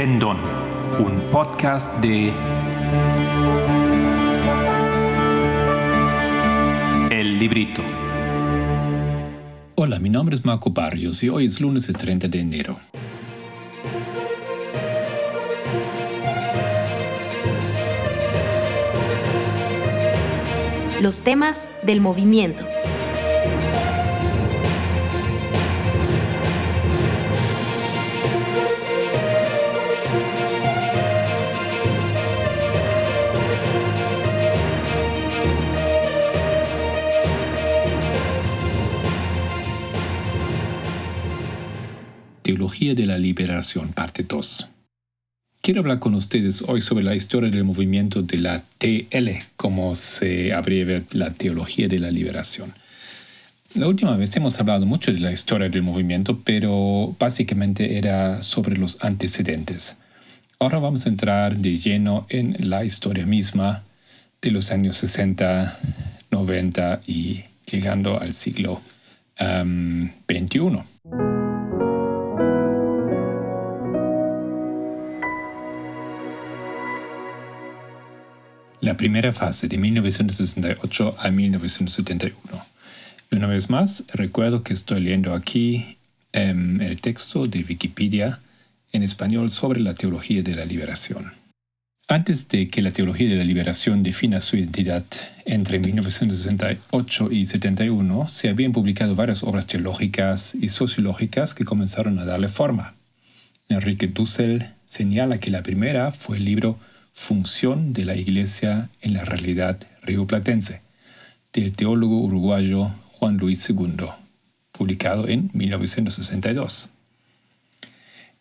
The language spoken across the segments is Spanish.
Pendón, un podcast de El Librito. Hola, mi nombre es Marco Barrios y hoy es lunes el 30 de enero. Los temas del movimiento. Teología de la Liberación, parte 2. Quiero hablar con ustedes hoy sobre la historia del movimiento de la TL, como se abrevia la Teología de la Liberación. La última vez hemos hablado mucho de la historia del movimiento, pero básicamente era sobre los antecedentes. Ahora vamos a entrar de lleno en la historia misma de los años 60, 90 y llegando al siglo XXI. La primera fase de 1968 a 1971. Y una vez más, recuerdo que estoy leyendo aquí em, el texto de Wikipedia en español sobre la teología de la liberación. Antes de que la teología de la liberación defina su identidad entre 1968 y 71, se habían publicado varias obras teológicas y sociológicas que comenzaron a darle forma. Enrique Dussel señala que la primera fue el libro Función de la Iglesia en la realidad rioplatense, del teólogo uruguayo Juan Luis II, publicado en 1962.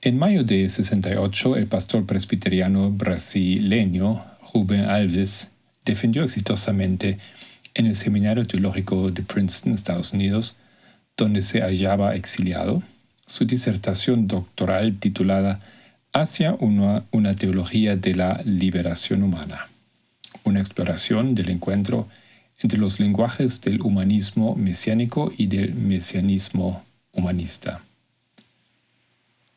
En mayo de 68, el pastor presbiteriano brasileño Rubén Alves defendió exitosamente en el Seminario Teológico de Princeton, Estados Unidos, donde se hallaba exiliado, su disertación doctoral titulada hacia una, una teología de la liberación humana, una exploración del encuentro entre los lenguajes del humanismo mesiánico y del mesianismo humanista.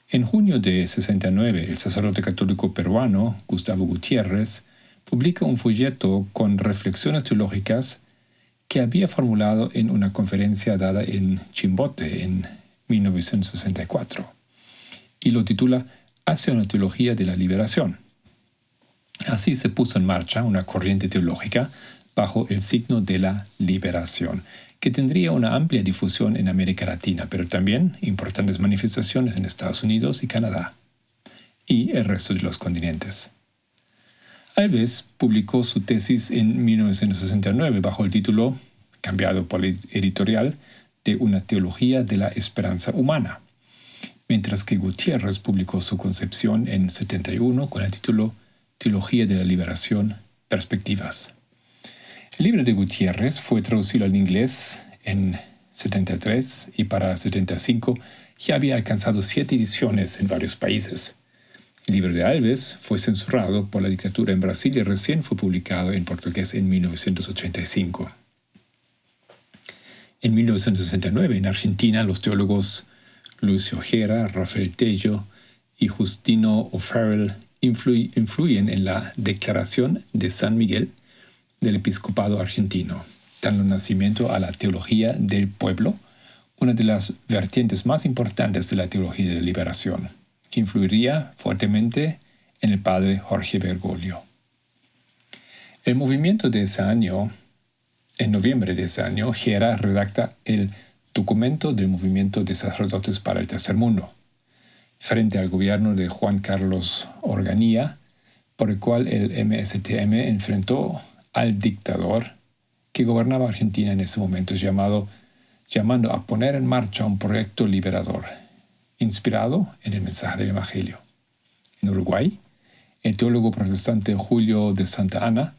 En junio de 69, el sacerdote católico peruano Gustavo Gutiérrez publica un folleto con reflexiones teológicas que había formulado en una conferencia dada en Chimbote en 1964 y lo titula hacia una teología de la liberación. Así se puso en marcha una corriente teológica bajo el signo de la liberación, que tendría una amplia difusión en América Latina, pero también importantes manifestaciones en Estados Unidos y Canadá, y el resto de los continentes. Alves publicó su tesis en 1969 bajo el título, cambiado por el editorial, de una teología de la esperanza humana mientras que Gutiérrez publicó su concepción en 71 con el título Teología de la Liberación, Perspectivas. El libro de Gutiérrez fue traducido al inglés en 73 y para 75 ya había alcanzado siete ediciones en varios países. El libro de Alves fue censurado por la dictadura en Brasil y recién fue publicado en portugués en 1985. En 1969, en Argentina, los teólogos Lucio Ojera, Rafael Tello y Justino O'Farrell influyen en la Declaración de San Miguel del Episcopado argentino, dando nacimiento a la teología del pueblo, una de las vertientes más importantes de la teología de la liberación, que influiría fuertemente en el padre Jorge Bergoglio. El movimiento de ese año, en noviembre de ese año, Gera redacta el documento del movimiento de sacerdotes para el tercer mundo, frente al gobierno de Juan Carlos Organía, por el cual el MSTM enfrentó al dictador que gobernaba Argentina en ese momento, llamado, llamando a poner en marcha un proyecto liberador, inspirado en el mensaje del Evangelio. En Uruguay, el teólogo protestante Julio de Santa Ana,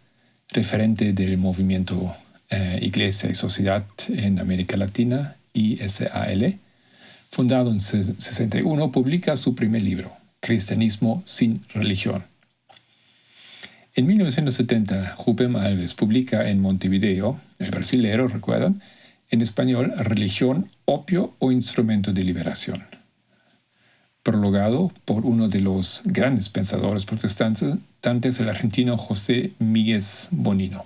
referente del movimiento eh, Iglesia y Sociedad en América Latina ISAL, fundado en 61, publica su primer libro, Cristianismo sin religión. En 1970, Rubén Alves publica en Montevideo, el brasilero, recuerdan, en español, Religión, opio o instrumento de liberación. prologado por uno de los grandes pensadores protestantes, el argentino José Miguel Bonino,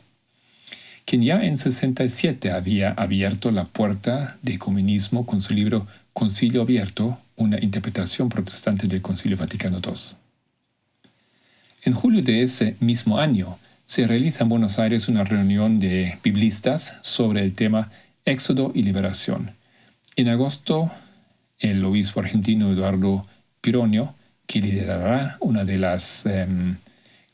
quien ya en 67 había abierto la puerta de comunismo con su libro Concilio Abierto, una interpretación protestante del Concilio Vaticano II. En julio de ese mismo año, se realiza en Buenos Aires una reunión de biblistas sobre el tema Éxodo y Liberación. En agosto, el obispo argentino Eduardo Pironio, que liderará una de las em,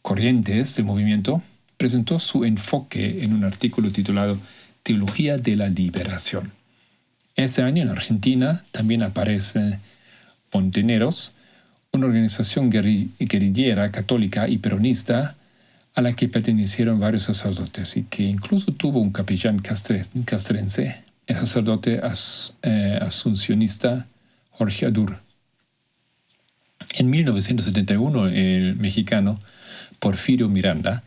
corrientes del movimiento, presentó su enfoque en un artículo titulado Teología de la Liberación. Ese año en Argentina también aparece Monteneros, una organización guerrillera católica y peronista a la que pertenecieron varios sacerdotes y que incluso tuvo un capellán castrense, el sacerdote eh, asuncionista Jorge Adur. En 1971, el mexicano Porfirio Miranda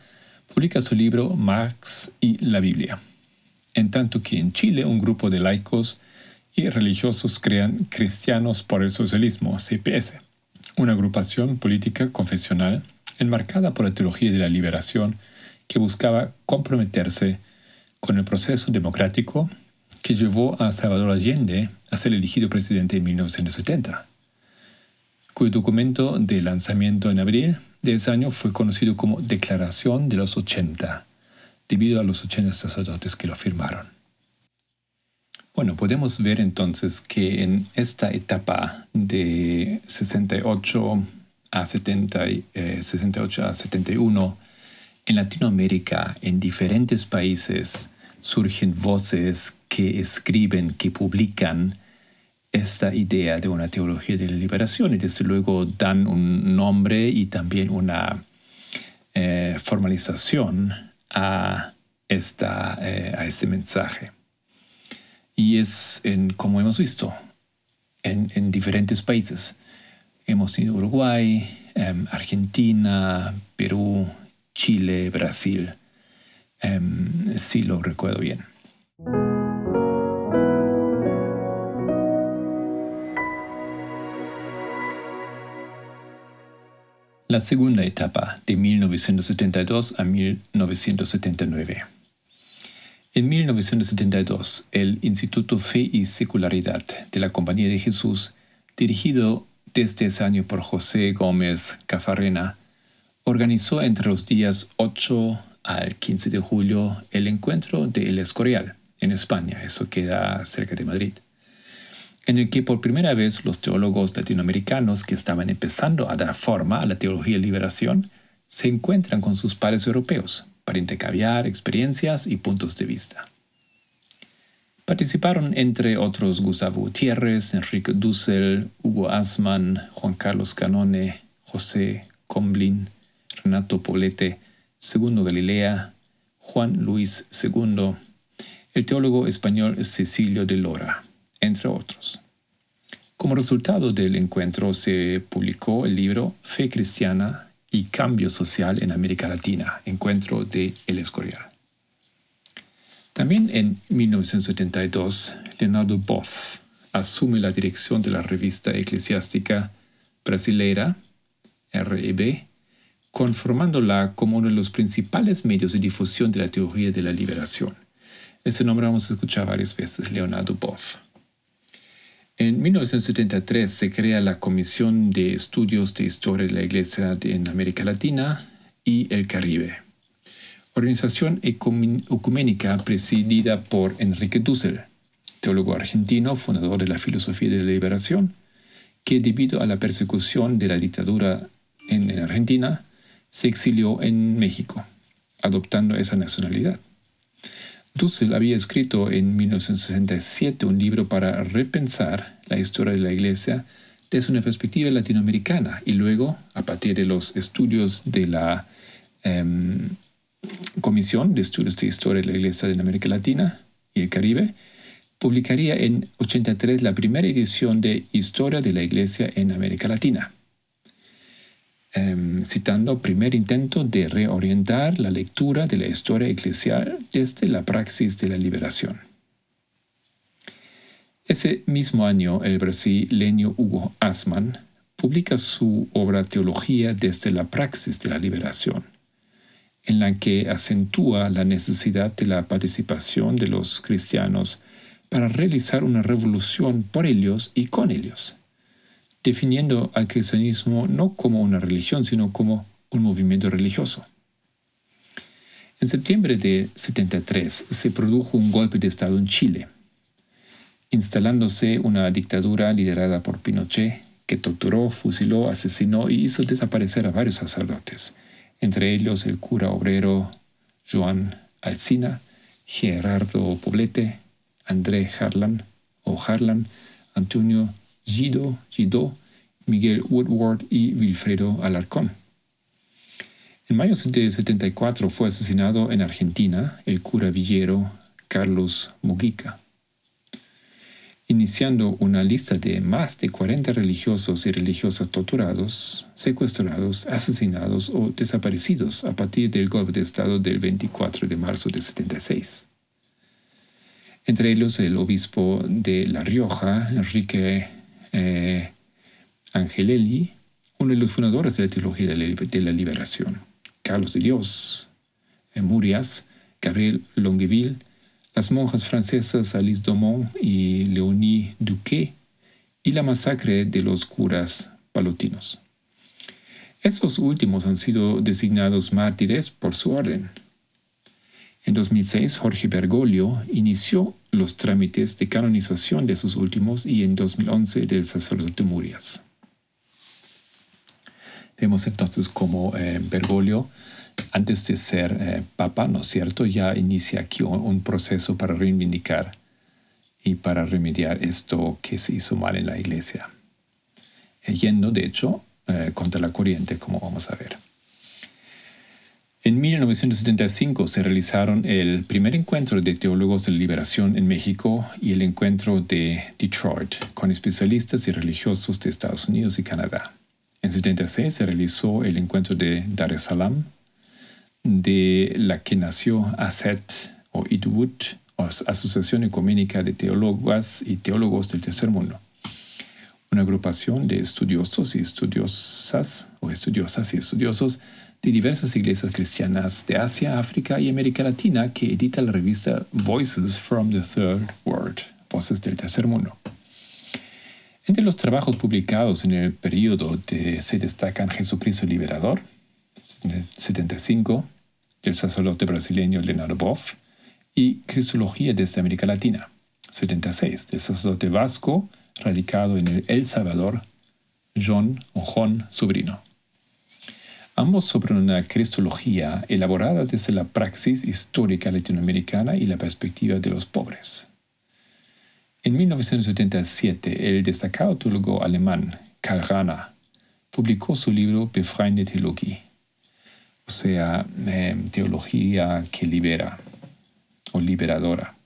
publica su libro Marx y la Biblia, en tanto que en Chile un grupo de laicos y religiosos crean Cristianos por el Socialismo, CPS, una agrupación política confesional enmarcada por la teología de la liberación que buscaba comprometerse con el proceso democrático que llevó a Salvador Allende a ser elegido presidente en 1970, cuyo documento de lanzamiento en abril de ese año fue conocido como Declaración de los 80, debido a los 80 sacerdotes que lo firmaron. Bueno, podemos ver entonces que en esta etapa de 68 a 68 eh, a 71, en Latinoamérica, en diferentes países, surgen voces que escriben, que publican esta idea de una teología de la liberación y desde luego dan un nombre y también una eh, formalización a, esta, eh, a este mensaje. Y es, en, como hemos visto, en, en diferentes países. Hemos ido a Uruguay, em, Argentina, Perú, Chile, Brasil. Em, si lo recuerdo bien. La segunda etapa, de 1972 a 1979. En 1972, el Instituto Fe y Secularidad de la Compañía de Jesús, dirigido desde ese año por José Gómez Cafarena, organizó entre los días 8 al 15 de julio el encuentro de El Escorial, en España, eso queda cerca de Madrid, en el que por primera vez los teólogos latinoamericanos que estaban empezando a dar forma a la teología de liberación se encuentran con sus pares europeos para intercambiar experiencias y puntos de vista. Participaron entre otros Gustavo Gutiérrez, Enrique Dussel, Hugo Asman, Juan Carlos Canone, José Comblin, Renato Poblete, Segundo Galilea, Juan Luis II, el teólogo español Cecilio de Lora, entre otros. Como resultado del encuentro se publicó el libro Fe Cristiana y Cambio Social en América Latina, encuentro de El Escorial. También en 1972, Leonardo Boff asume la dirección de la revista eclesiástica brasileira, REB, conformándola como uno de los principales medios de difusión de la teoría de la liberación. Ese nombre vamos a escuchar varias veces, Leonardo Boff. En 1973 se crea la Comisión de Estudios de Historia de la Iglesia en América Latina y el Caribe organización ecuménica presidida por Enrique Dussel, teólogo argentino, fundador de la filosofía de la liberación, que debido a la persecución de la dictadura en Argentina, se exilió en México, adoptando esa nacionalidad. Dussel había escrito en 1967 un libro para repensar la historia de la Iglesia desde una perspectiva latinoamericana y luego, a partir de los estudios de la em, Comisión de Estudios de Historia de la Iglesia en América Latina y el Caribe, publicaría en 83 la primera edición de Historia de la Iglesia en América Latina, citando citando primer intento de reorientar la lectura de la historia eclesial desde la praxis de la liberación. Ese mismo año, el brasileño Hugo Asman publica su obra Teología desde la praxis de la liberación, en la que acentúa la necesidad de la participación de los cristianos para realizar una revolución por ellos y con ellos, definiendo al cristianismo no como una religión, sino como un movimiento religioso. En septiembre de 73 se produjo un golpe de Estado en Chile, instalándose una dictadura liderada por Pinochet que torturó, fusiló, asesinó y hizo desaparecer a varios sacerdotes, entre ellos el cura obrero Joan Alcina, Gerardo Poblete, André Harlan Harlan, Antonio Gido, Gido, Miguel Woodward y Wilfredo Alarcón. En mayo de 74 fue asesinado en Argentina el cura villero Carlos Mugica iniciando una lista de más de 40 religiosos y religiosas torturados, secuestrados, asesinados o desaparecidos a partir del golpe de Estado del 24 de marzo de 76. Entre ellos el obispo de La Rioja, Enrique eh, Angelelli, uno de los fundadores de la teología de la, liberación, Carlos de Dios, eh, Murias, Gabriel Longueville, las monjas francesas Alice Domont y Léonie Duquet y la masacre de los curas palotinos. Estos últimos han sido designados mártires por su orden. En 2006, Jorge Bergoglio inició los trámites de canonización de sus últimos y en 2011 del sacerdote Murias. Vemos entonces cómo eh, Bergoglio antes de ser eh, papa, ¿no es cierto? Ya inicia aquí un, proceso para reivindicar y para remediar esto que se hizo mal en la iglesia. Eh, yendo, de hecho, eh, contra la corriente, como vamos a ver. En 1975 se realizaron el primer encuentro de teólogos de liberación en México y el encuentro de Detroit con especialistas y religiosos de Estados Unidos y Canadá. En 76 se realizó el encuentro de Dar es Salaam de la que nació ASET o IDWUD, Asociación Ecuménica de Teólogas y Teólogos del Tercer Mundo, una agrupación de estudiosos y estudiosas o estudiosas y estudiosos de diversas iglesias cristianas de Asia, África y América Latina que edita la revista Voices from the Third World, Voces del Tercer Mundo. Entre los trabajos publicados en el periodo se destacan Jesucristo Liberador, 75, del sacerdote brasileño Leonardo Boff, y Cristología desde América Latina, 76, del sacerdote vasco radicado en El Salvador, John o Juan Sobrino. Ambos sobre una cristología elaborada desde la praxis histórica latinoamericana y la perspectiva de los pobres. En 1977, el destacado teólogo alemán Karl Rahner publicó su libro Befreiende Theologie, o sea, em, teología que libera o liberadora,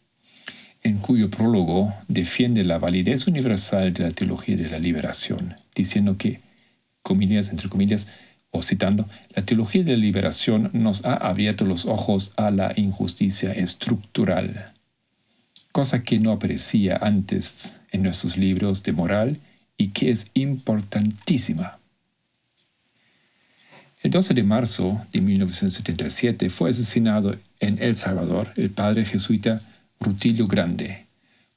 en cuyo prólogo defiende la validez universal de la teología de la liberación, diciendo que, comillas, entre comillas, o citando, la teología de la liberación nos ha abierto los ojos a la injusticia estructural, cosa que no aparecía antes en nuestros libros de moral y que es importantísima el 12 de marzo de 1977 fue asesinado en El Salvador el padre jesuita Rutilio Grande,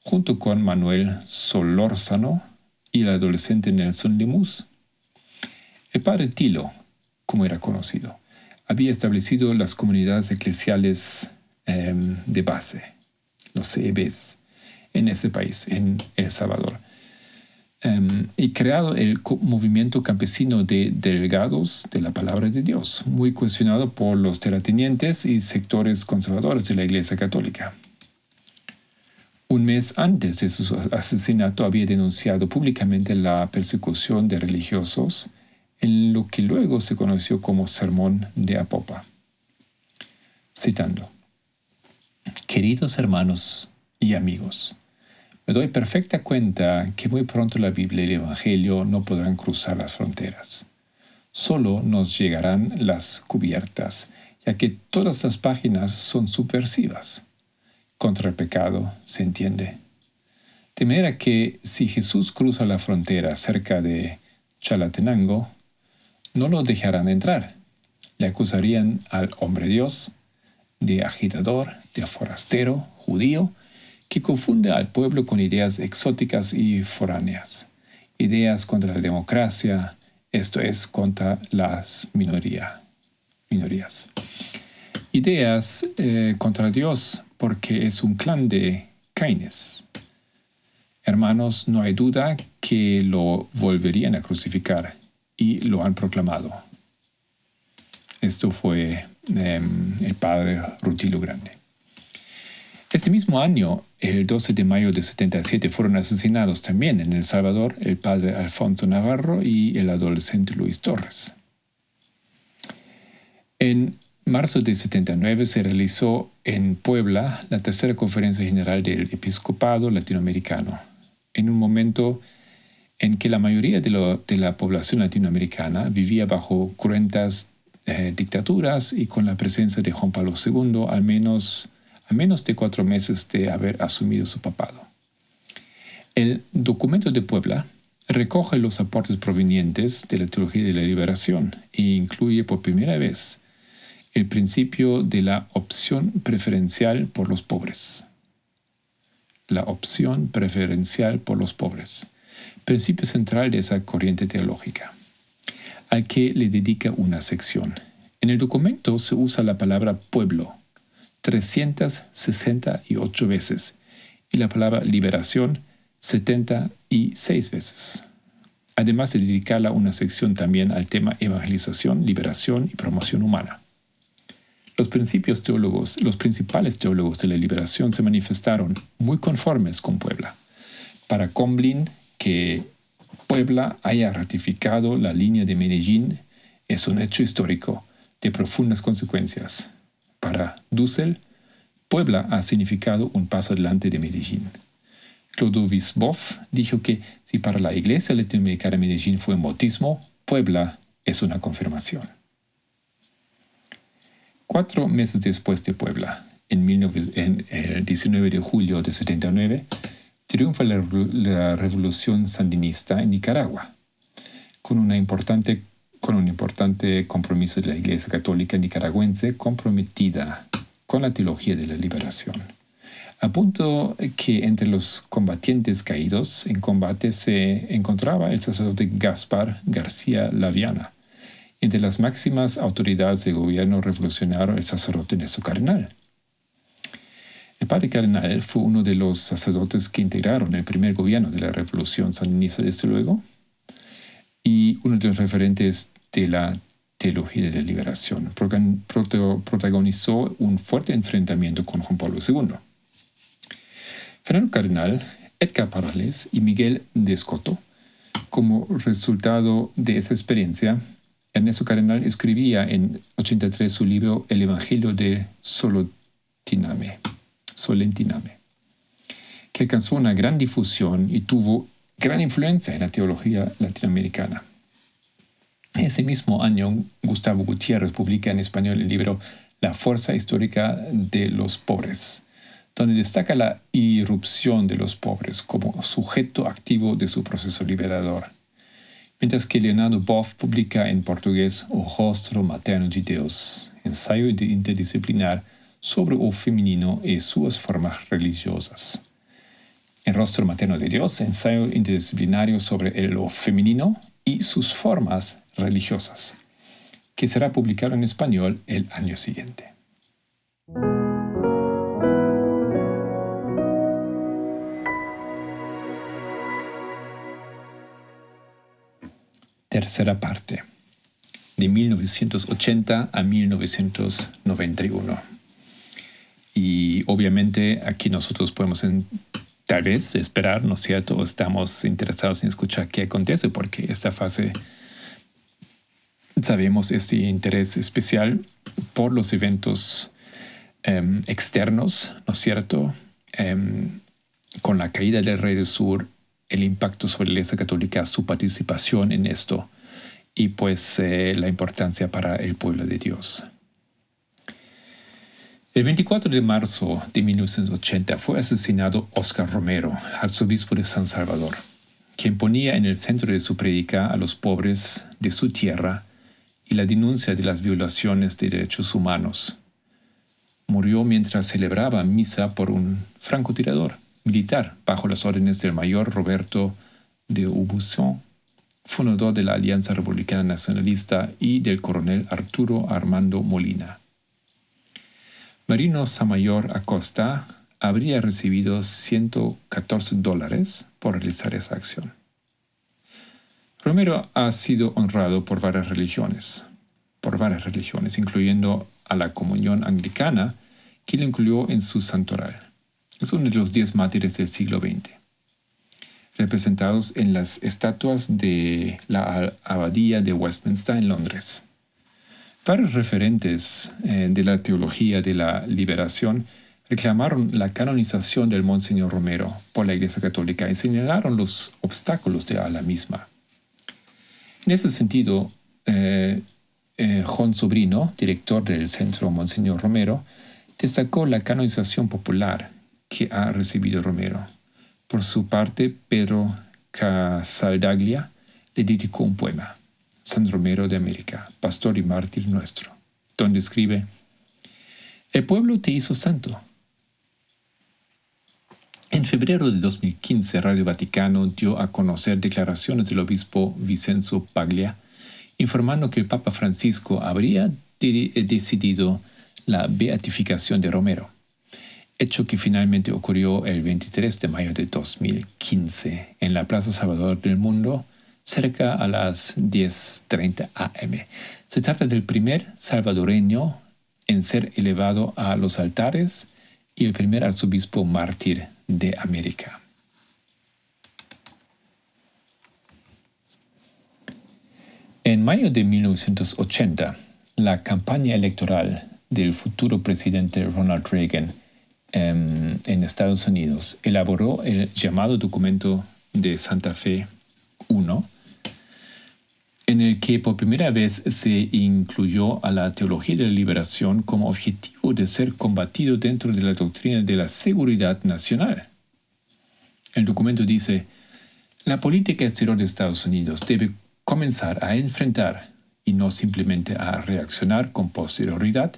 junto con Manuel Solórzano y el adolescente Nelson Lemus. El padre Tilo, como era conocido, había establecido las comunidades eclesiales em, de base, los CEBs, en ese país, en El Salvador Em, y creado el movimiento campesino de delegados de la palabra de Dios, muy cuestionado por los terratenientes y sectores conservadores de la Iglesia Católica. Un mes antes de su asesinato había denunciado públicamente la persecución de religiosos en lo que luego se conoció como Sermón de Apopa. Citando, Queridos hermanos y amigos, me doy perfecta cuenta que muy pronto la Biblia y el Evangelio no podrán cruzar las fronteras. Solo nos llegarán las cubiertas, ya que todas las páginas son subversivas. Contra el pecado, se entiende. De manera que si Jesús cruza la frontera cerca de Chalatenango, no lo dejarán entrar. Le acusarían al hombre Dios de agitador, de forastero, judío, que confunde al pueblo con ideas exóticas y foráneas, ideas contra la democracia, esto es, contra las minorías. Ideas eh, contra Dios, porque es un clan de Caines. Hermanos, no hay duda que lo volverían a crucificar y lo han proclamado. Esto fue em, el padre Rutilio Grande. Este mismo año, el 12 de mayo de 77, fueron asesinados también en El Salvador el padre Alfonso Navarro y el adolescente Luis Torres. En marzo de 79 se realizó en Puebla la tercera conferencia general del episcopado latinoamericano, en un momento en que la mayoría de, la población latinoamericana vivía bajo cruentas eh, dictaturas y con la presencia de Juan Pablo II al menos, menos de cuatro meses de haber asumido su papado. El documento de Puebla recoge los aportes provenientes de la teología de la liberación e incluye por primera vez el principio de la opción preferencial por los pobres. La opción preferencial por los pobres. Principio central de esa corriente teológica, al que le dedica una sección. En el documento se usa la palabra pueblo 368 veces y la palabra liberación 76 veces. Además de dedicarla una sección también al tema evangelización, liberación y promoción humana. Los principios teólogos, los principales teólogos de la liberación se manifestaron muy conformes con Puebla. Para Comblin, que Puebla haya ratificado la línea de Medellín es un hecho histórico de profundas consecuencias. Para Dussel, Puebla ha significado un paso adelante de Medellín. Clodovis Boff dijo que si para la iglesia latinoamericana Medellín fue un bautismo, Puebla es una confirmación. Cuatro meses después de Puebla, en, el 19 de julio de 79, triunfa la, revolución sandinista en Nicaragua, con, una importante, con un importante compromiso de la Iglesia Católica nicaragüense comprometida con la teología de la liberación. A punto que entre los combatientes caídos en combate se encontraba el sacerdote Gaspar García Laviana, entre las máximas autoridades del gobierno revolucionario el sacerdote Néstor Cardenal. El padre Cardenal fue uno de los sacerdotes que integraron el primer gobierno de la revolución sandinista, desde luego, y uno de los referentes de la teología de la liberación. Protagonizó un fuerte enfrentamiento con Juan Pablo II. Fernando Cardenal, Edgar Parales y Miguel de Escoto, como resultado de esa experiencia, Ernesto Cardenal escribía en 83 su libro El Evangelio de Solotiname, Solentiname, que alcanzó una gran difusión y tuvo gran influencia en la teología latinoamericana. Ese mismo año, Gustavo Gutiérrez publica en español el libro La fuerza histórica de los pobres, donde destaca la irrupción de los pobres como sujeto activo de su proceso liberador mientras que Leonardo Boff publica en portugués O Rostro Materno de Deus, ensayo interdisciplinar sobre o femenino y sus formas religiosas. El Rostro Materno de Dios, ensayo interdisciplinario sobre el femenino y sus formas religiosas, que será publicado en español el año siguiente. tercera parte, de 1980 a 1991. Y obviamente aquí nosotros podemos tal vez esperar, ¿no es cierto? Estamos interesados en escuchar qué acontece porque esta fase sabemos este interés especial por los eventos em, externos, ¿no es cierto? Em, con la caída del Rey del Sur el impacto sobre la Iglesia Católica, su participación en esto y pues eh, la importancia para el pueblo de Dios. El 24 de marzo de 1980 fue asesinado Oscar Romero, arzobispo de San Salvador. quien ponía en el centro de su prédica a los pobres de su tierra y la denuncia de las violaciones de derechos humanos. Murió mientras celebraba misa por un francotirador militar bajo las órdenes del mayor Roberto de Aubusson, fundador de la Alianza Republicana Nacionalista, y del coronel Arturo Armando Molina. Marino Samayor Acosta habría recibido 114 dólares por realizar esa acción. Romero ha sido honrado por varias religiones, por varias religiones, incluyendo a la comunión anglicana, que lo incluyó en su santoral. Es uno de los diez mártires del siglo XX, representados en las estatuas de la abadía de Westminster en Londres. Varios referentes eh, de la teología de la liberación reclamaron la canonización del Monseñor Romero por la Iglesia Católica y señalaron los obstáculos de la misma. En ese sentido, eh, eh, Juan Sobrino, director del Centro Monseñor Romero, destacó la canonización popular que ha recibido Romero. Por su parte, Pedro Casaldaglia le dedicó un poema, San Romero de América, pastor y mártir nuestro, donde escribe, El pueblo te hizo santo, en febrero de 2015, Radio Vaticano dio a conocer declaraciones del obispo Vicenzo Paglia, informando que el Papa Francisco habría decidido la beatificación de Romero, hecho que finalmente ocurrió el 23 de mayo de 2015 en la Plaza Salvador del Mundo, cerca a las 10.30 am. Se trata del primer salvadoreño en ser elevado a los altares y el primer arzobispo mártir de América. En mayo de 1980, la campaña electoral del futuro presidente Ronald Reagan em, en, Estados Unidos elaboró el llamado documento de Santa Fe I, en el que por primera vez se incluyó a la teología de la liberación como objetivo de ser combatido dentro de la doctrina de la seguridad nacional. El documento dice, la política exterior de Estados Unidos debe comenzar a enfrentar y no simplemente a reaccionar con posterioridad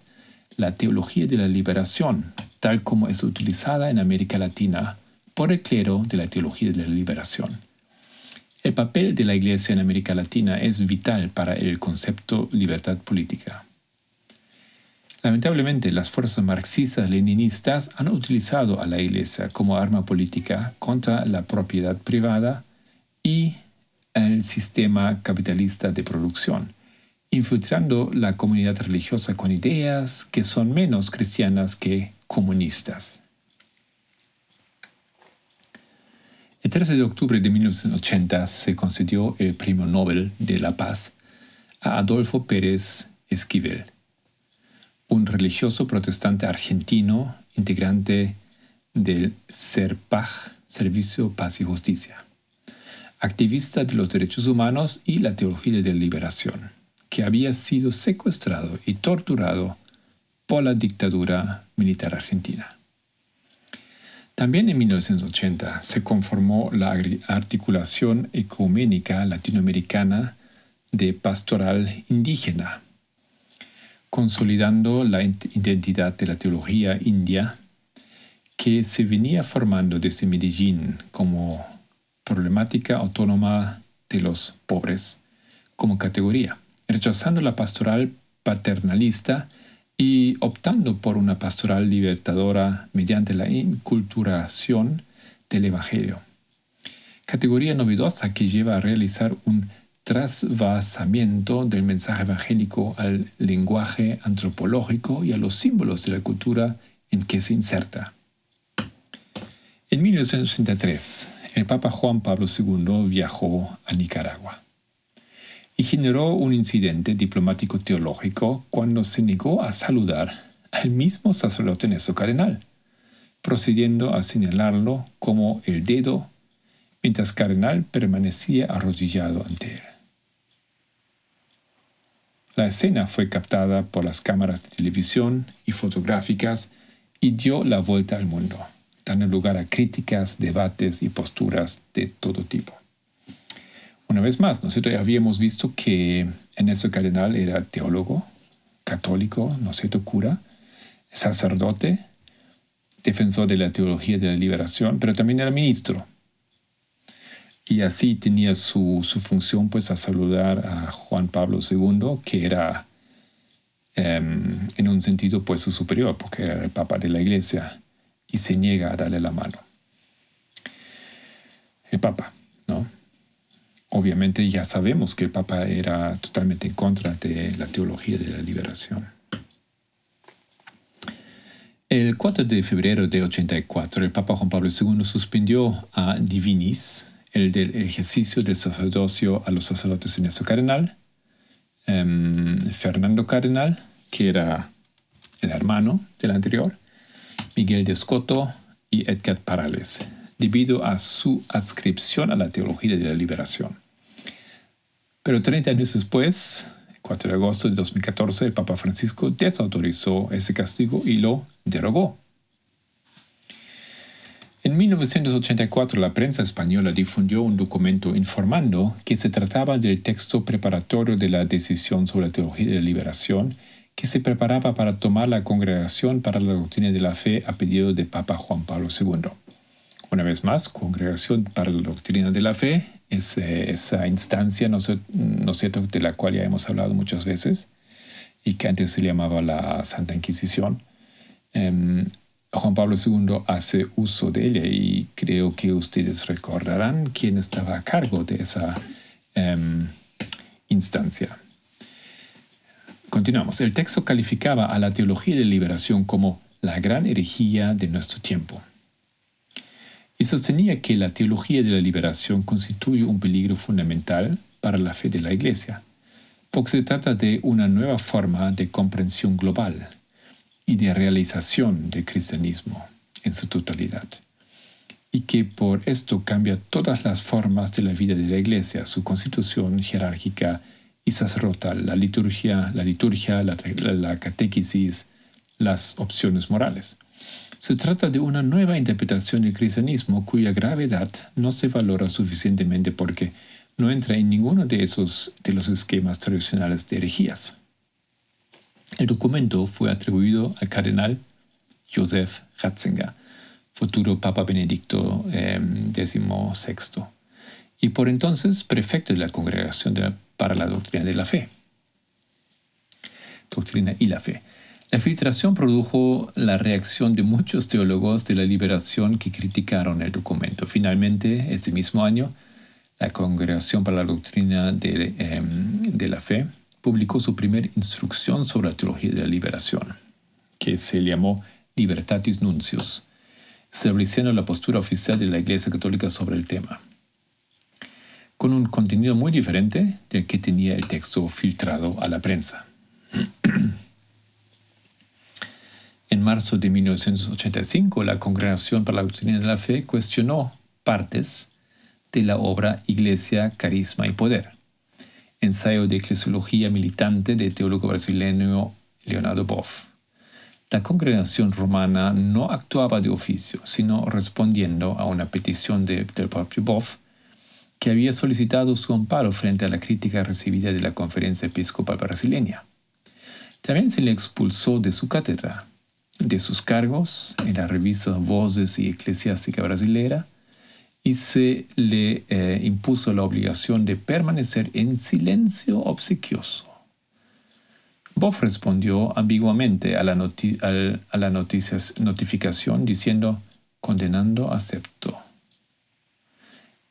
la teología de la liberación, tal como es utilizada en América Latina por el clero de la teología de la liberación. El papel de la Iglesia en América Latina es vital para el concepto libertad política. Lamentablemente, las fuerzas marxistas-leninistas han utilizado a la Iglesia como arma política contra la propiedad privada y el sistema capitalista de producción, infiltrando la comunidad religiosa con ideas que son menos cristianas que comunistas. El 13 de octubre de 1980 se concedió el Premio Nobel de la Paz a Adolfo Pérez Esquivel, un religioso protestante argentino integrante del SERPAJ, Servicio Paz y Justicia, activista de los derechos humanos y la teología de la liberación, que había sido secuestrado y torturado por la dictadura militar argentina. También en 1980 se conformó la articulación ecuménica latinoamericana de pastoral indígena, consolidando la identidad de la teología india que se venía formando desde Medellín como problemática autónoma de los pobres como categoría, rechazando la pastoral paternalista y optando por una pastoral libertadora mediante la inculturación del Evangelio. Categoría novedosa que lleva a realizar un trasvasamiento del mensaje evangélico al lenguaje antropológico y a los símbolos de la cultura en que se inserta. En 1983, el Papa Juan Pablo II viajó a Nicaragua y generó un incidente diplomático teológico cuando se negó a saludar al mismo sacerdote Néstor Cardenal, procediendo a señalarlo como el dedo, mientras Cardenal permanecía arrodillado ante él. La escena fue captada por las cámaras de televisión y fotográficas y dio la vuelta al mundo, dando lugar a críticas, debates y posturas de todo tipo. Una vez más, nosotros habíamos visto que Ernesto Cardenal era teólogo, católico, ¿no es cierto?, cura, sacerdote, defensor de la teología de la liberación, pero también era ministro. Y así tenía su, función pues a saludar a Juan Pablo II, que era em, en un sentido pues su superior, porque era el papa de la iglesia, y se niega a darle la mano. El papa, ¿no? Obviamente ya sabemos que el Papa era totalmente en contra de la teología de la liberación. El 4 de febrero de 84, el Papa Juan Pablo II suspendió a Divinis, el del ejercicio del sacerdocio a los sacerdotes Ernesto Cardenal, em, Fernando Cardenal, que era el hermano del anterior, Miguel de Escoto y Edgar Parales, debido a su adscripción a la teología de la liberación. Pero 30 años después, 4 de agosto de 2014, el Papa Francisco desautorizó ese castigo y lo derogó. En 1984 la prensa española difundió un documento informando que se trataba del texto preparatorio de la decisión sobre la teología de la liberación que se preparaba para tomar la Congregación para la Doctrina de la Fe a pedido de Papa Juan Pablo II. Una vez más, Congregación para la Doctrina de la Fe es esa instancia, ¿no, ¿no cierto?, de la cual ya hemos hablado muchas veces y que antes se llamaba la Santa Inquisición. Em, Juan Pablo II hace uso de ella y creo que ustedes recordarán quién estaba a cargo de esa em, instancia. Continuamos. El texto calificaba a la teología de liberación como la gran herejía de nuestro tiempo y sostenía que la teología de la liberación constituye un peligro fundamental para la fe de la Iglesia, porque se trata de una nueva forma de comprensión global y de realización del cristianismo en su totalidad, y que por esto cambia todas las formas de la vida de la Iglesia, su constitución jerárquica y sacerdotal, la liturgia, la, liturgia, la, la catequesis, las opciones morales. Se trata de una nueva interpretación del cristianismo cuya gravedad no se valora suficientemente porque no entra en ninguno de esos de los esquemas tradicionales de herejías. El documento fue atribuido al cardenal Joseph Ratzinger, futuro Papa Benedicto XVI, em, y por entonces prefecto de la Congregación para la Doctrina de la Fe. Doctrina y la Fe. La filtración produjo la reacción de muchos teólogos de la liberación que criticaron el documento. Finalmente, ese mismo año, la Congregación para la Doctrina de, em, de la Fe publicó su primera instrucción sobre la teología de la liberación, que se llamó Libertatis Nuncius, estableciendo la postura oficial de la Iglesia Católica sobre el tema, con un contenido muy diferente del que tenía el texto filtrado a la prensa. En marzo de 1985, la Congregación para la Doctrina de la Fe cuestionó partes de la obra Iglesia, Carisma y Poder, ensayo de eclesiología militante del teólogo brasileño Leonardo Boff. La congregación romana no actuaba de oficio, sino respondiendo a una petición del propio Boff, que había solicitado su amparo frente a la crítica recibida de la Conferencia Episcopal Brasileña. También se le expulsó de su cátedra de sus cargos en la revista Voces y Eclesiástica Brasilera y se le eh, impuso la obligación de permanecer en silencio obsequioso. Boff respondió ambiguamente a la, a la notificación diciendo, condenando acepto.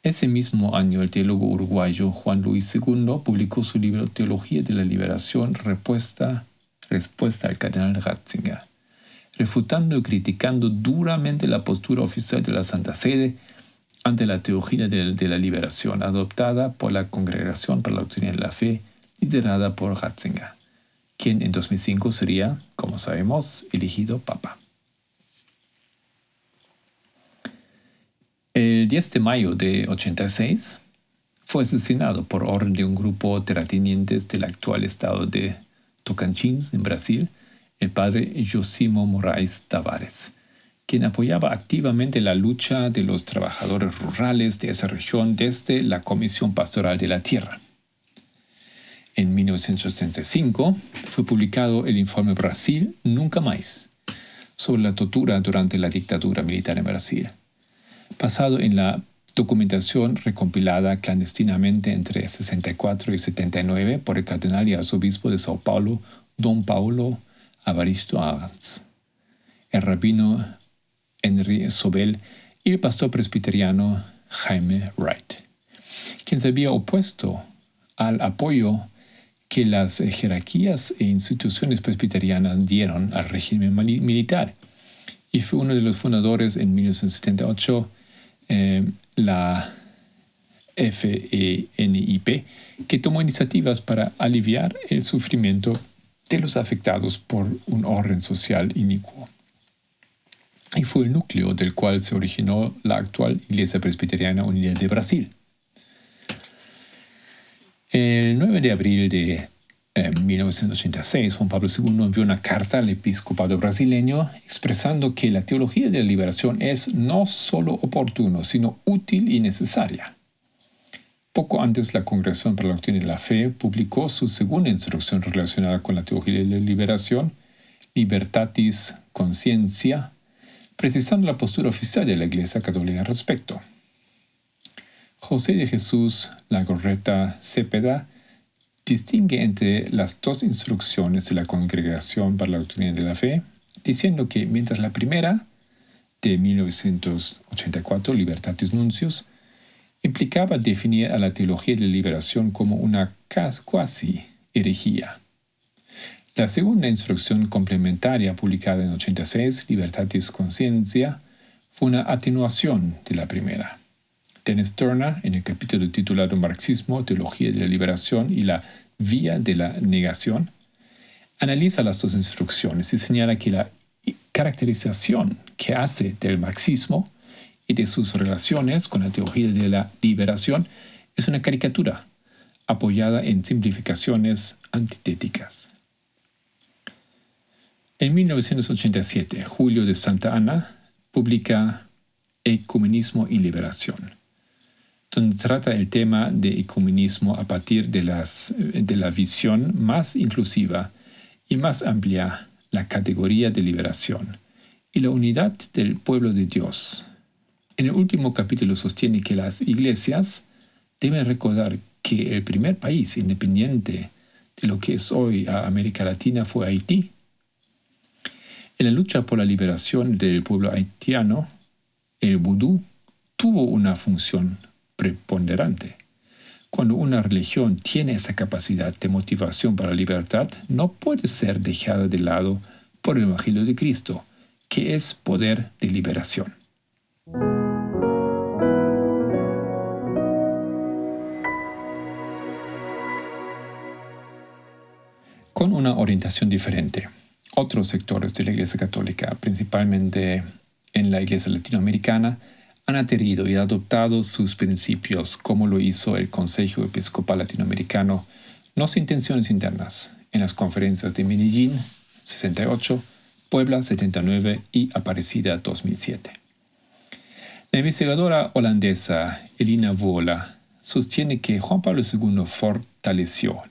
Ese mismo año, el teólogo uruguayo Juan Luis II publicó su libro Teología de la Liberación, respuesta, respuesta al cardenal Ratzinger refutando y criticando duramente la postura oficial de la Santa Sede ante la teología de, la liberación adoptada por la Congregación para la Doctrina de la Fe, liderada por Ratzinger, quien en 2005 sería, como sabemos, elegido Papa. El 10 de mayo de 86 fue asesinado por orden de un grupo terratenientes del actual estado de Tocantins, en Brasil, el padre Josimo Moraes Tavares, quien apoyaba activamente la lucha de los trabajadores rurales de esa región desde la Comisión Pastoral de la Tierra. En 1935 fue publicado el informe Brasil Nunca Más sobre la tortura durante la dictadura militar en Brasil, basado en la documentación recompilada clandestinamente entre 64 y 79 por el cardenal y arzobispo de Sao Paulo, Don Paulo Avaristo Arns, el rabino Henry Sobel y el pastor presbiteriano Jaime Wright, quien se había opuesto al apoyo que las jerarquías e instituciones presbiterianas dieron al régimen militar. Y fue uno de los fundadores en 1978 eh, la FENIP, que tomó iniciativas para aliviar el sufrimiento de los afectados por un orden social inicuo. Y fue el núcleo del cual se originó la actual Iglesia Presbiteriana Unida de Brasil. El 9 de abril de 1986, Juan Pablo II envió una carta al episcopado brasileño expresando que la teología de la liberación es no solo oportuno, sino útil y necesaria. Poco antes, la Congregación para la Doctrina de la Fe publicó su segunda instrucción relacionada con la teología de la liberación, Libertatis Consciencia, precisando la postura oficial de la Iglesia Católica al respecto. José de Jesús Lagorreta Cepeda distingue entre las dos instrucciones de la Congregación para la Doctrina de la Fe, diciendo que mientras la primera, de 1984, Libertatis Nuncios, implicaba definir a la teología de la liberación como una cuasi herejía. La segunda instrucción complementaria publicada en 86, Libertatis Conciencia, fue una atenuación de la primera. Dennis Turner, en el capítulo titulado Marxismo, Teología de la Liberación y la Vía de la Negación, analiza las dos instrucciones y señala que la caracterización que hace del marxismo y de sus relaciones con la teología de la liberación es una caricatura apoyada en simplificaciones antitéticas. En 1987, Julio de Santa Ana publica Ecumenismo y Liberación donde trata el tema de ecumenismo a partir de, las, de la visión más inclusiva y más amplia, la categoría de liberación y la unidad del pueblo de Dios. En el último capítulo sostiene que las iglesias deben recordar que el primer país independiente de lo que es hoy América Latina fue Haití. En la lucha por la liberación del pueblo haitiano, el vudú tuvo una función preponderante. Cuando una religión tiene esa capacidad de motivación para la libertad, no puede ser dejada de lado por el Evangelio de Cristo, que es poder de liberación. Con una orientación diferente, otros sectores de la Iglesia Católica, principalmente en la Iglesia Latinoamericana, han adherido y adoptado sus principios como lo hizo el Consejo Episcopal Latinoamericano, no sin intenciones internas, en las conferencias de Medellín 68, Puebla 79 y Aparecida 2007. La investigadora holandesa Elina Vola sostiene que Juan Pablo II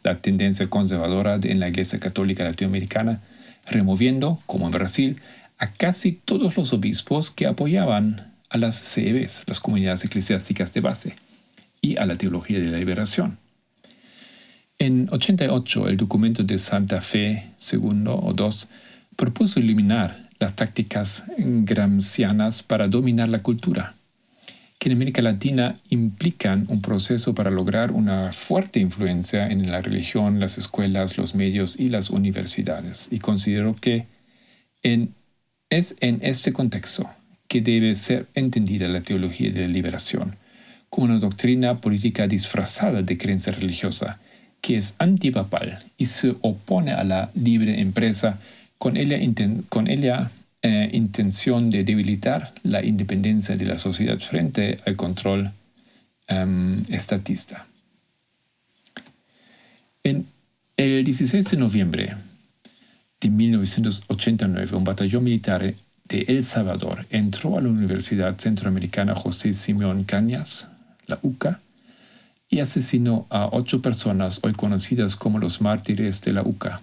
la tendencia conservadora en la Iglesia Católica Latinoamericana, removiendo, como en Brasil, a casi todos los obispos que apoyaban a las CEBs, las comunidades eclesiásticas de base, y a la teología de la liberación. En 88, el documento de Santa Fe II o II propuso eliminar las tácticas gramscianas para dominar la cultura, que en América Latina implican un proceso para lograr una fuerte influencia en la religión, las escuelas, los medios y las universidades. Y considero que es en este contexto que debe ser entendida la teología de liberación como una doctrina política disfrazada de creencia religiosa que es antipapal y se opone a la libre empresa con ella, con ella eh, intención de debilitar la independencia de la sociedad frente al control em, estatista. En el 16 de noviembre de 1989, un batallón militar de El Salvador entró a la Universidad Centroamericana José Simeón Cañas, la UCA, y asesinó a ocho personas hoy conocidas como los mártires de la UCA,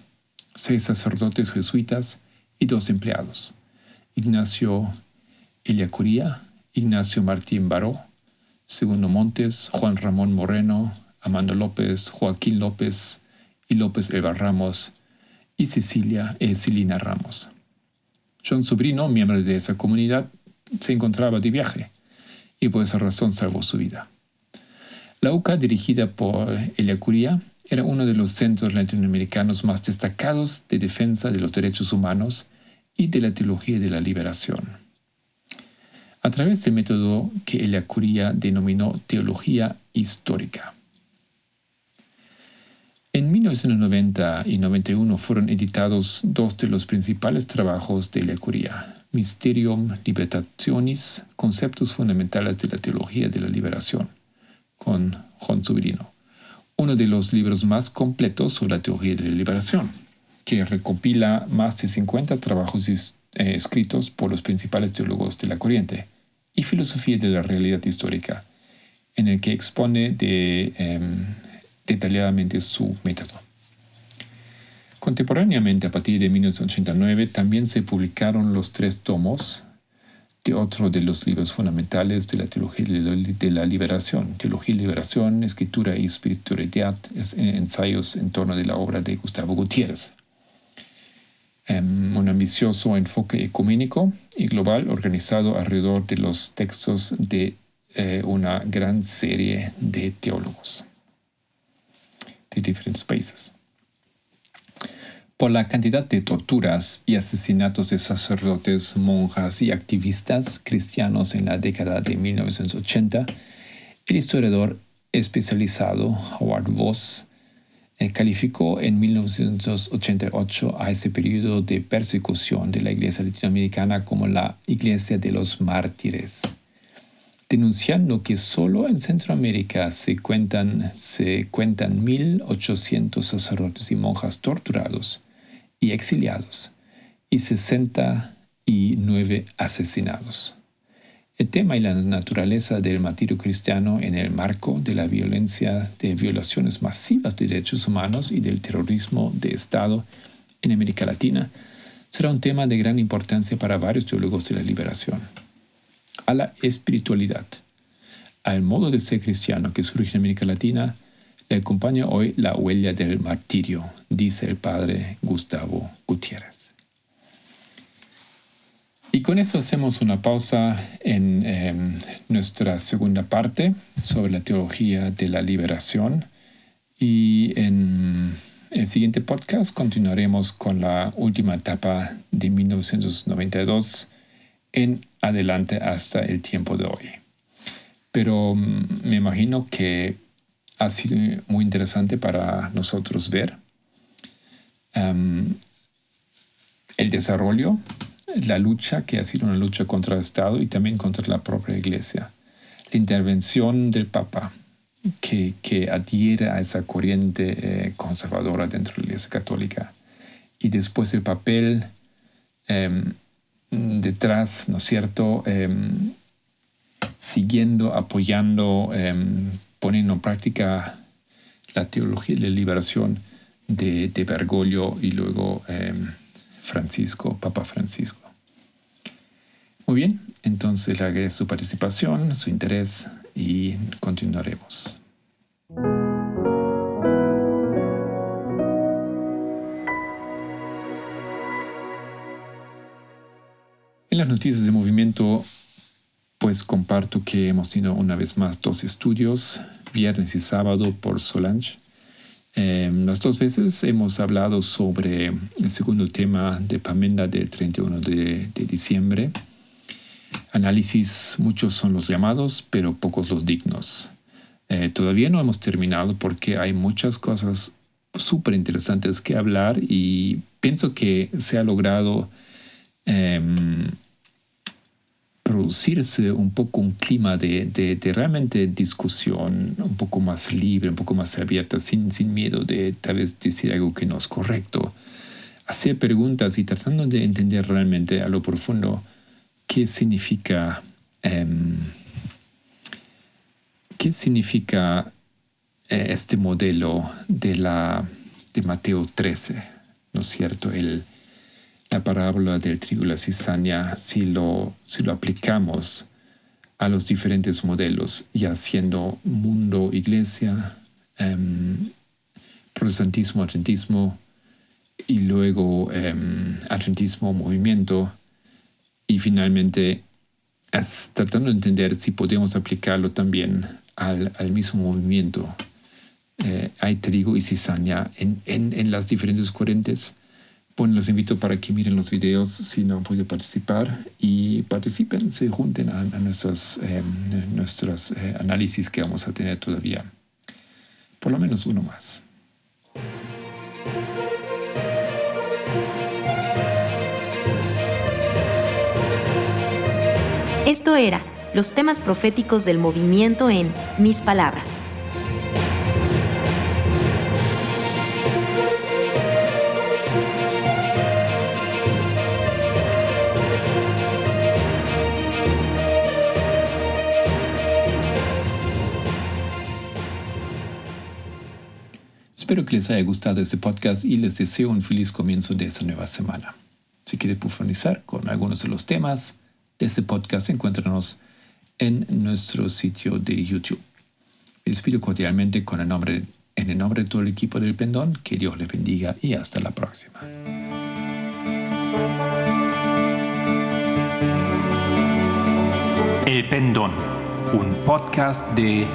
seis sacerdotes jesuitas y dos empleados, Ignacio Eliacuría, Ignacio Martín Baró, Segundo Montes, Juan Ramón Moreno, Amanda López, Joaquín López y López Elba Ramos y Cecilia e Celina Ramos. John Sobrino, miembro de esa comunidad, se encontraba de viaje y por esa razón salvó su vida. La UCA, dirigida por Elia Curia, era uno de los centros latinoamericanos más destacados de defensa de los derechos humanos y de la teología de la liberación. A través del método que Elia Curia denominó teología histórica. En 1990 y 91 fueron editados dos de los principales trabajos de la curia, Mysterium Libertationis, Conceptos Fundamentales de la Teología de la Liberación, con Juan Sobrino, uno de los libros más completos sobre la teología de la liberación, que recopila más de 50 trabajos eh, escritos por los principales teólogos de la corriente y filosofía de la realidad histórica, en el que expone em, detalladamente su método. Contemporáneamente, a partir de 1989, también se publicaron los tres tomos de otro de los libros fundamentales de la teología de la liberación, Teología y Liberación, Escritura y Espiritualidad, ensayos en torno de la obra de Gustavo Gutiérrez. Un ambicioso enfoque ecuménico y global organizado alrededor de los textos de eh, una gran serie de teólogos de diferentes países. Por la cantidad de torturas y asesinatos de sacerdotes, monjas y activistas cristianos en la década de 1980, el historiador especializado Howard Voss eh, calificó en 1988 a ese periodo de persecución de la iglesia latinoamericana como la iglesia de los mártires denunciando que solo en Centroamérica se cuentan, se cuentan 1.800 sacerdotes y monjas torturados y exiliados y 69 asesinados. El tema y la naturaleza del martirio cristiano en el marco de la violencia de violaciones masivas de derechos humanos y del terrorismo de Estado en América Latina será un tema de gran importancia para varios teólogos de la liberación a la espiritualidad, al modo de ser cristiano que surge en América Latina, le acompaña hoy la huella del martirio, dice el padre Gustavo Gutiérrez. Y con esto hacemos una pausa en em, nuestra segunda parte sobre la teología de la liberación y en el siguiente podcast continuaremos con la última etapa de 1992 en adelante hasta el tiempo de hoy. Pero mm, me imagino que ha sido muy interesante para nosotros ver em, el desarrollo, la lucha que ha sido una lucha contra el Estado y también contra la propia Iglesia. La intervención del Papa que, que adhiere a esa corriente eh, conservadora dentro de la Iglesia Católica. Y después el papel em, detrás, ¿no es cierto? Em, siguiendo, apoyando, em, poniendo en práctica la teología de la liberación de, de Bergoglio y luego Francisco, Papa Francisco. Muy bien, entonces le agradezco su participación, su interés y continuaremos. En las noticias de movimiento, pues comparto que hemos tenido una vez más dos estudios, viernes y sábado por Solange. Em, las dos veces hemos hablado sobre el segundo tema de Pamenda del 31 de, diciembre. Análisis, muchos son los llamados, pero pocos los dignos. Eh, todavía no hemos terminado porque hay muchas cosas súper interesantes que hablar y pienso que se ha logrado em, producirse un poco un clima de, de, realmente discusión un poco más libre, un poco más abierta, sin, sin miedo de tal vez decir algo que no es correcto. Hacer preguntas y tratando de entender realmente a lo profundo qué significa, em, qué significa eh, este modelo de, la, de Mateo 13, ¿no es cierto? El, la parábola del trigo y la cizaña, si lo, si lo aplicamos a los diferentes modelos, ya siendo mundo, iglesia, em, protestantismo, adventismo, y luego eh, movimiento, y finalmente tratando de entender si podemos aplicarlo también al, mismo movimiento. Eh, hay trigo y cizaña en, en, las diferentes corrientes. Bueno, los invito para que miren los videos si no han podido participar y participen, se junten a, nuestros, em, nuestros eh, análisis que vamos a tener todavía. Por lo menos uno más. Esto era los temas proféticos del movimiento en Mis Palabras. Espero que les haya gustado este podcast y les deseo un feliz comienzo de esta nueva semana. Si quieres profundizar con algunos de los temas, este podcast, encuéntranos en nuestro sitio de YouTube. Les pido cordialmente con el nombre, en el nombre de todo el equipo del Pendón, que Dios les bendiga y hasta la próxima. El Pendón, un podcast de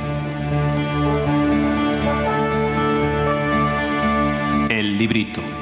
El Librito.